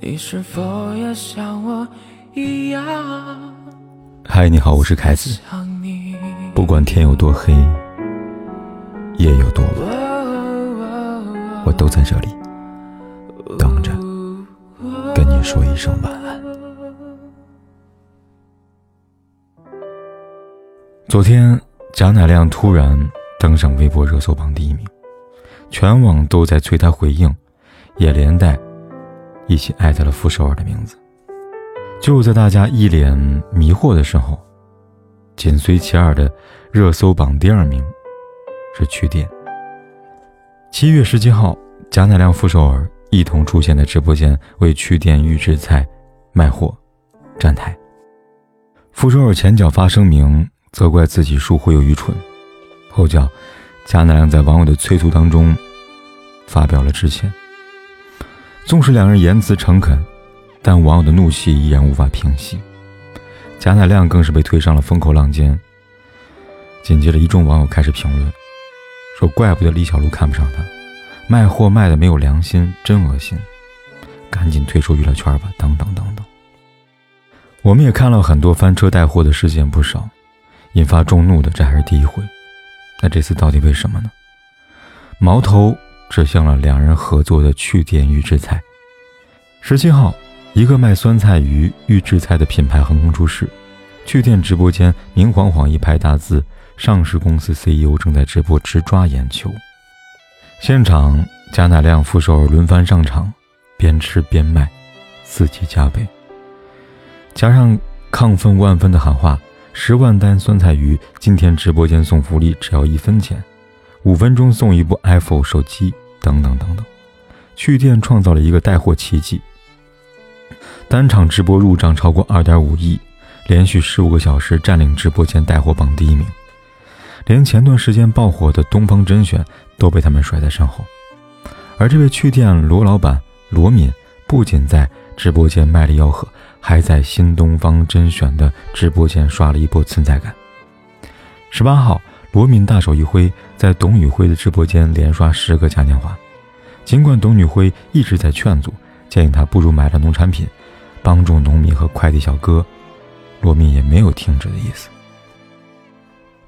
你是否也像我一样？嗨，你好，我是凯子。不管天有多黑，夜有多晚，我都在这里等着跟你说一声晚安。昨天，贾乃亮突然登上微博热搜榜第一名，全网都在催他回应，也连带。一起艾特了傅首尔的名字。就在大家一脸迷惑的时候，紧随其二的热搜榜第二名是曲店。七月十七号，贾乃亮、傅首尔一同出现在直播间为曲店预制菜卖货站台。傅首尔前脚发声明责怪自己疏忽又愚蠢，后脚贾乃亮在网友的催促当中发表了致歉。纵使两人言辞诚恳，但网友的怒气依然无法平息。贾乃亮更是被推上了风口浪尖。紧接着，一众网友开始评论，说：“怪不得李小璐看不上他，卖货卖的没有良心，真恶心，赶紧退出娱乐圈吧。”等等等等。我们也看了很多翻车带货的事件不少，引发众怒的这还是第一回。那这次到底为什么呢？矛头。指向了两人合作的趣店预制菜。十七号，一个卖酸菜鱼预制菜的品牌横空出世，趣店直播间明晃晃一排大字：“上市公司 CEO 正在直播，直抓眼球。”现场，贾乃亮、副手轮番上场，边吃边卖，刺激加倍。加上亢奋万分的喊话：“十万单酸菜鱼，今天直播间送福利，只要一分钱。”五分钟送一部 iPhone 手机，等等等等，趣店创造了一个带货奇迹。单场直播入账超过二点五亿，连续十五个小时占领直播间带货榜第一名，连前段时间爆火的东方甄选都被他们甩在身后。而这位趣店罗老板罗敏，不仅在直播间卖力吆喝，还在新东方甄选的直播间刷了一波存在感。十八号。罗敏大手一挥，在董宇辉的直播间连刷十个嘉年华。尽管董宇辉一直在劝阻，建议他不如买点农产品，帮助农民和快递小哥，罗敏也没有停止的意思。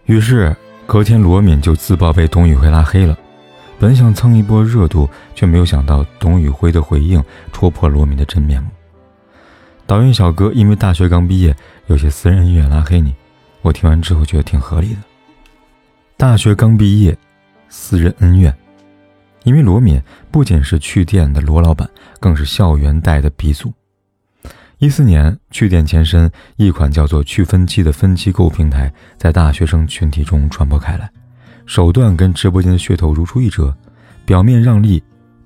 于是隔天，罗敏就自曝被董宇辉拉黑了。本想蹭一波热度，却没有想到董宇辉的回应戳破罗敏的真面目。导演小哥因为大学刚毕业，有些私人恩怨拉黑你，我听完之后觉得挺合理的。大学刚毕业，私人恩怨，因为罗敏不仅是趣店的罗老板，更是校园贷的鼻祖。一四年，趣店前身一款叫做趣分期的分期购物平台，在大学生群体中传播开来，手段跟直播间的噱头如出一辙，表面让利，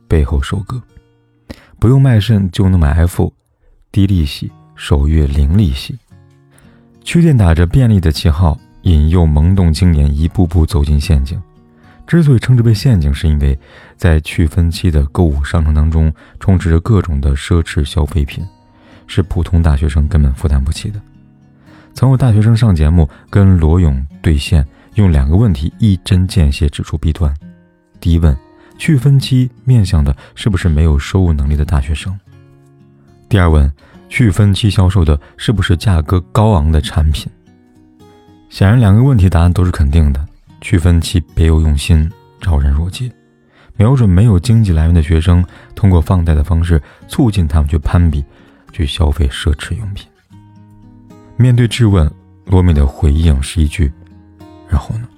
背后收割，不用卖肾就能买 F，低利息，首月零利息。趣店打着便利的旗号。引诱萌动青年一步步走进陷阱。之所以称之为陷阱，是因为在去分期的购物商城当中，充斥着各种的奢侈消费品，是普通大学生根本负担不起的。曾有大学生上节目跟罗勇对线，用两个问题一针见血指出弊端：第一问，去分期面向的是不是没有收入能力的大学生？第二问，去分期销售的是不是价格高昂的产品？显然，两个问题答案都是肯定的。区分其别有用心，昭然若揭，瞄准没有经济来源的学生，通过放贷的方式促进他们去攀比，去消费奢侈用品。面对质问，罗敏的回应是一句：“然后呢？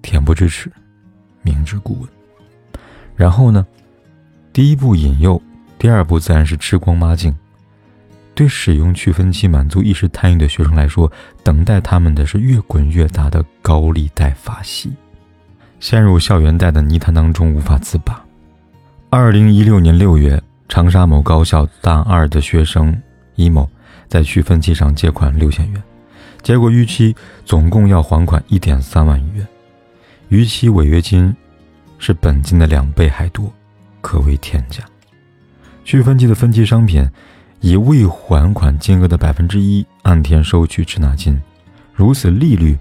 恬不知耻，明知故问。然后呢？第一步引诱，第二步自然是吃光抹净。”对使用去分期满足一时贪欲的学生来说，等待他们的是越滚越大的高利贷法系，陷入校园贷的泥潭当中无法自拔。二零一六年六月，长沙某高校大二的学生伊某在去分期上借款六千元，结果逾期总共要还款一点三万余元，逾期违约金是本金的两倍还多，可谓天价。去分期的分期商品。以未还款金额的百分之一按天收取滞纳金，如此利率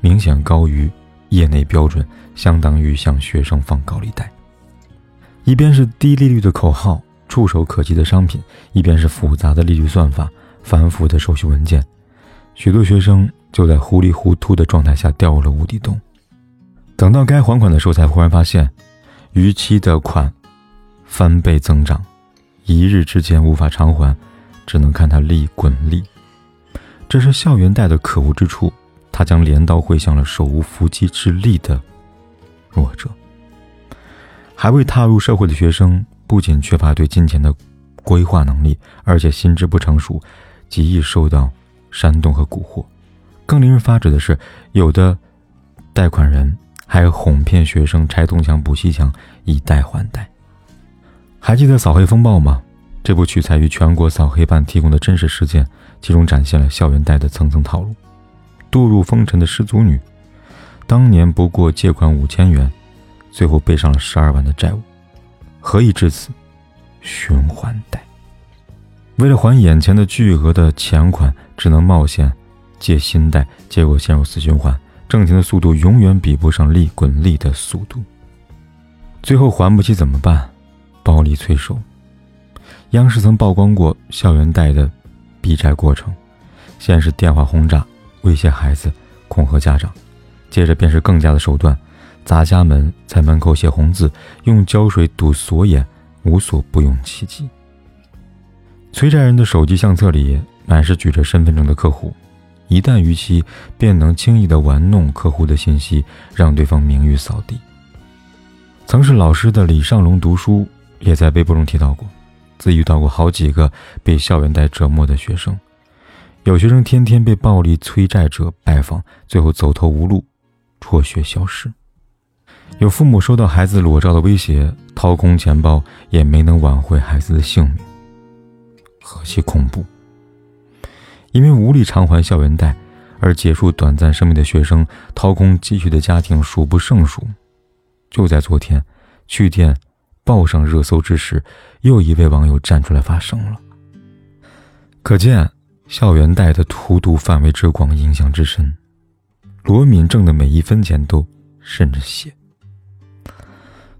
明显高于业内标准，相当于向学生放高利贷。一边是低利率的口号，触手可及的商品，一边是复杂的利率算法、繁复的手续文件，许多学生就在糊里糊涂的状态下掉入了无底洞。等到该还款的时候，才忽然发现，逾期的款翻倍增长，一日之间无法偿还，只能看他利滚利。这是校园贷的可恶之处，他将镰刀挥向了手无缚鸡之力的弱者。还未踏入社会的学生，不仅缺乏对金钱的规划能力，而且心智不成熟，极易受到煽动和蛊惑。更令人发指的是，有的贷款人还哄骗学生拆东墙补西墙，以贷还贷。还记得《扫黑风暴》吗？这部取材于全国扫黑办提供的真实事件，其中展现了校园贷的层层套路。堕入风尘的失足女，当年不过借款五千元。最后背上了十二万的债务，何以至此？循环贷。为了还眼前的巨额的钱款，只能冒险借新贷，结果陷入死循环，挣钱的速度永远比不上利滚利的速度。最后还不起怎么办？暴力催收。央视曾曝光过校园贷的逼债过程，先是电话轰炸、威胁孩子、恐吓家长，接着便是更加的手段。砸家门，在门口写红字，用胶水堵锁眼，无所不用其极。催债人的手机相册里满是举着身份证的客户，一旦逾期，便能轻易的玩弄客户的信息，让对方名誉扫地。曾是老师的李尚龙读书也在微博中提到过，自己遇到过好几个被校园贷折磨的学生，有学生天天被暴力催债者拜访，最后走投无路，辍学消失。有父母收到孩子裸照的威胁，掏空钱包也没能挽回孩子的性命，何其恐怖！因为无力偿还校园贷而结束短暂生命的学生，掏空积蓄的家庭数不胜数。就在昨天，趣店报上热搜之时，又一位网友站出来发声了。可见校园贷的荼毒范围之广，影响之深。罗敏挣的每一分钱都渗着血。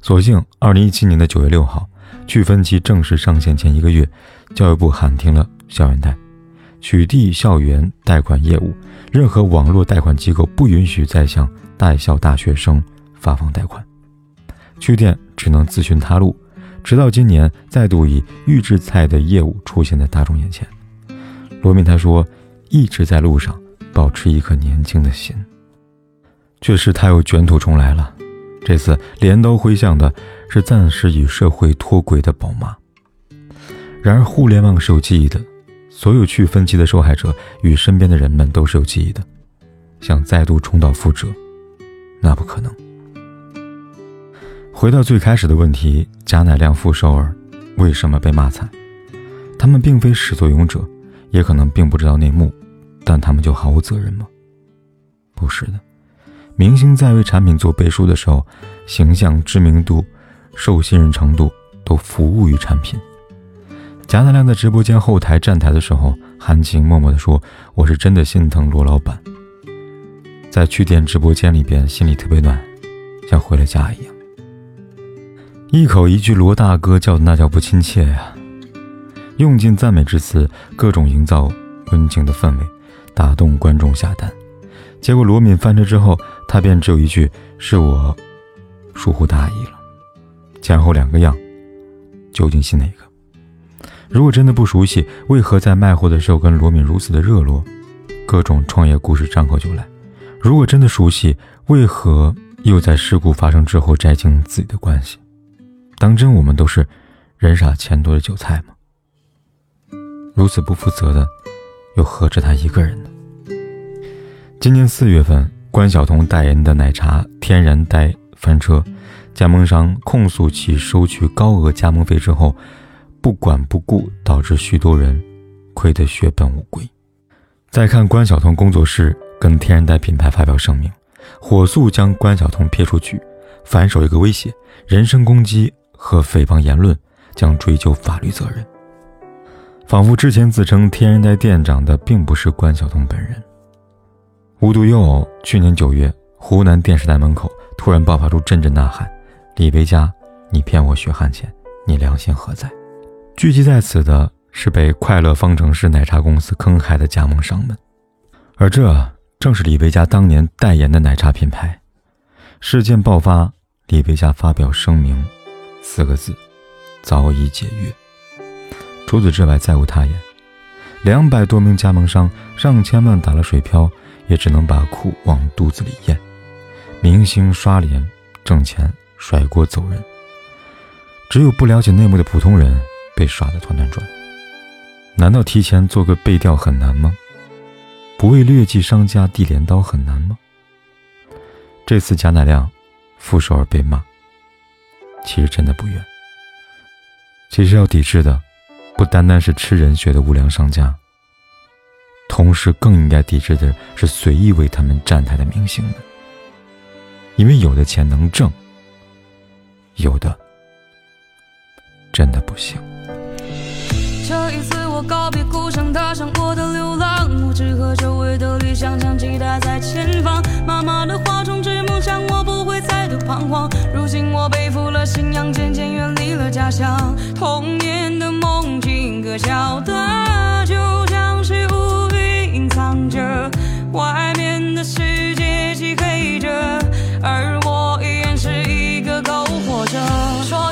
所幸，二零一七年的九月六号，去分期正式上线前一个月，教育部喊停了校园贷，取缔校园贷款业务，任何网络贷款机构不允许再向在校大学生发放贷款，去店只能自寻他路，直到今年再度以预制菜的业务出现在大众眼前。罗敏他说：“一直在路上，保持一颗年轻的心。”却是他又卷土重来了。这次镰刀挥向的是暂时与社会脱轨的宝妈。然而，互联网是有记忆的，所有去分期的受害者与身边的人们都是有记忆的。想再度重蹈覆辙，那不可能。回到最开始的问题：贾乃亮、傅首尔为什么被骂惨？他们并非始作俑者，也可能并不知道内幕，但他们就毫无责任吗？不是的。明星在为产品做背书的时候，形象、知名度、受信任程度都服务于产品。贾乃亮在直播间后台站台的时候，含情脉脉地说：“我是真的心疼罗老板。”在去店直播间里边，心里特别暖，像回了家一样。一口一句“罗大哥”叫的那叫不亲切呀！用尽赞美之词，各种营造温情的氛围，打动观众下单。结果罗敏翻车之后，他便只有一句：“是我疏忽大意了。”前后两个样，究竟信哪个？如果真的不熟悉，为何在卖货的时候跟罗敏如此的热络？各种创业故事张口就来。如果真的熟悉，为何又在事故发生之后摘清自己的关系？当真我们都是人傻钱多的韭菜吗？如此不负责的，又何止他一个人呢？今年四月份，关晓彤代言的奶茶天然呆翻车，加盟商控诉其收取高额加盟费之后不管不顾，导致许多人亏得血本无归。再看关晓彤工作室跟天然呆品牌发表声明，火速将关晓彤撇出局，反手一个威胁，人身攻击和诽谤言论将追究法律责任。仿佛之前自称天然呆店长的并不是关晓彤本人。无独有偶，去年九月，湖南电视台门口突然爆发出阵阵呐喊：“李维嘉，你骗我血汗钱，你良心何在？”聚集在此的是被快乐方程式奶茶公司坑害的加盟商们，而这正是李维嘉当年代言的奶茶品牌。事件爆发，李维嘉发表声明，四个字：早已解约。除此之外，再无他言。两百多名加盟商，上千万打了水漂，也只能把苦往肚子里咽。明星刷脸挣钱，甩锅走人。只有不了解内幕的普通人被耍得团团转。难道提前做个背调很难吗？不为劣迹商家递镰刀很难吗？这次贾乃亮、傅首尔被骂，其实真的不远。其实要抵制的。不单单是吃人血的无良商家，同时更应该抵制的是随意为他们站台的明星们，因为有的钱能挣，有的真的不行。这一次我告别故乡，踏上我的流浪，我只和周围的理想相近信仰，渐渐远离了家乡，童年的梦境可笑的，就像是乌云隐藏着，外面的世界漆黑着，而我依然是一个篝火者。说